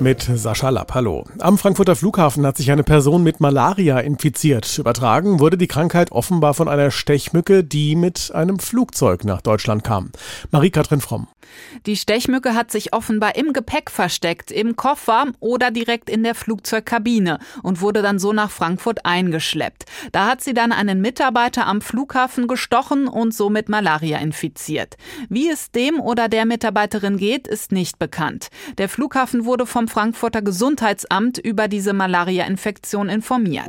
mit Sascha Lapp. Hallo. Am Frankfurter Flughafen hat sich eine Person mit Malaria infiziert. Übertragen wurde die Krankheit offenbar von einer Stechmücke, die mit einem Flugzeug nach Deutschland kam. Marie-Kathrin Fromm. Die Stechmücke hat sich offenbar im Gepäck versteckt, im Koffer oder direkt in der Flugzeugkabine und wurde dann so nach Frankfurt eingeschleppt. Da hat sie dann einen Mitarbeiter am Flughafen gestochen und somit Malaria infiziert. Wie es dem oder der Mitarbeiterin geht, ist nicht bekannt. Der Flughafen wurde vom Frankfurter Gesundheitsamt über diese Malaria-Infektion informiert.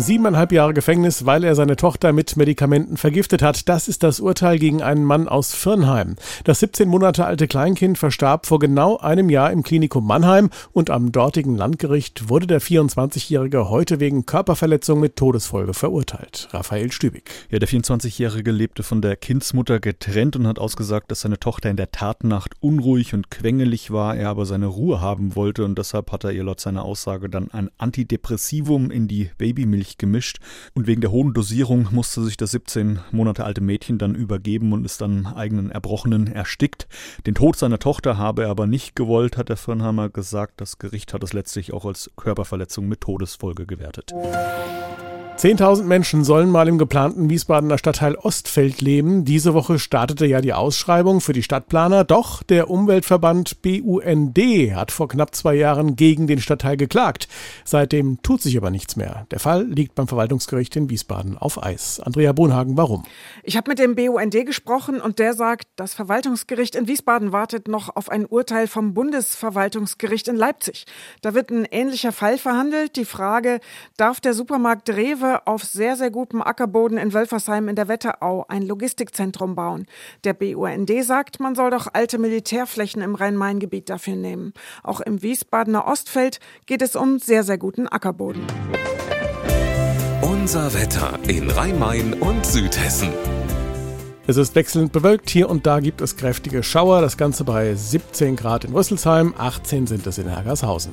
Siebeneinhalb Jahre Gefängnis, weil er seine Tochter mit Medikamenten vergiftet hat. Das ist das Urteil gegen einen Mann aus Firnheim. Das 17 Monate alte Kleinkind verstarb vor genau einem Jahr im Klinikum Mannheim und am dortigen Landgericht wurde der 24-Jährige heute wegen Körperverletzung mit Todesfolge verurteilt. Raphael Stübig. Ja, der 24-Jährige lebte von der Kindsmutter getrennt und hat ausgesagt, dass seine Tochter in der Tatnacht unruhig und quengelig war, er aber seine Ruhe haben wollte und deshalb hat er ihr laut seiner Aussage dann ein Antidepressivum in die Babymilch Milch gemischt. Und wegen der hohen Dosierung musste sich das 17 Monate alte Mädchen dann übergeben und ist dann eigenen Erbrochenen erstickt. Den Tod seiner Tochter habe er aber nicht gewollt, hat der Firnheimer gesagt. Das Gericht hat es letztlich auch als Körperverletzung mit Todesfolge gewertet. 10.000 Menschen sollen mal im geplanten Wiesbadener Stadtteil Ostfeld leben. Diese Woche startete ja die Ausschreibung für die Stadtplaner. Doch der Umweltverband BUND hat vor knapp zwei Jahren gegen den Stadtteil geklagt. Seitdem tut sich aber nichts mehr. Der Fall liegt beim Verwaltungsgericht in Wiesbaden auf Eis. Andrea Bonhagen, warum? Ich habe mit dem BUND gesprochen und der sagt, das Verwaltungsgericht in Wiesbaden wartet noch auf ein Urteil vom Bundesverwaltungsgericht in Leipzig. Da wird ein ähnlicher Fall verhandelt. Die Frage, darf der Supermarkt Rewe Betriebe auf sehr, sehr gutem Ackerboden in Wölfersheim in der Wetterau ein Logistikzentrum bauen. Der BUND sagt, man soll doch alte Militärflächen im Rhein-Main-Gebiet dafür nehmen. Auch im Wiesbadener Ostfeld geht es um sehr, sehr guten Ackerboden. Unser Wetter in Rhein-Main und Südhessen. Es ist wechselnd bewölkt. Hier und da gibt es kräftige Schauer. Das Ganze bei 17 Grad in Rüsselsheim, 18 sind es in Hergershausen.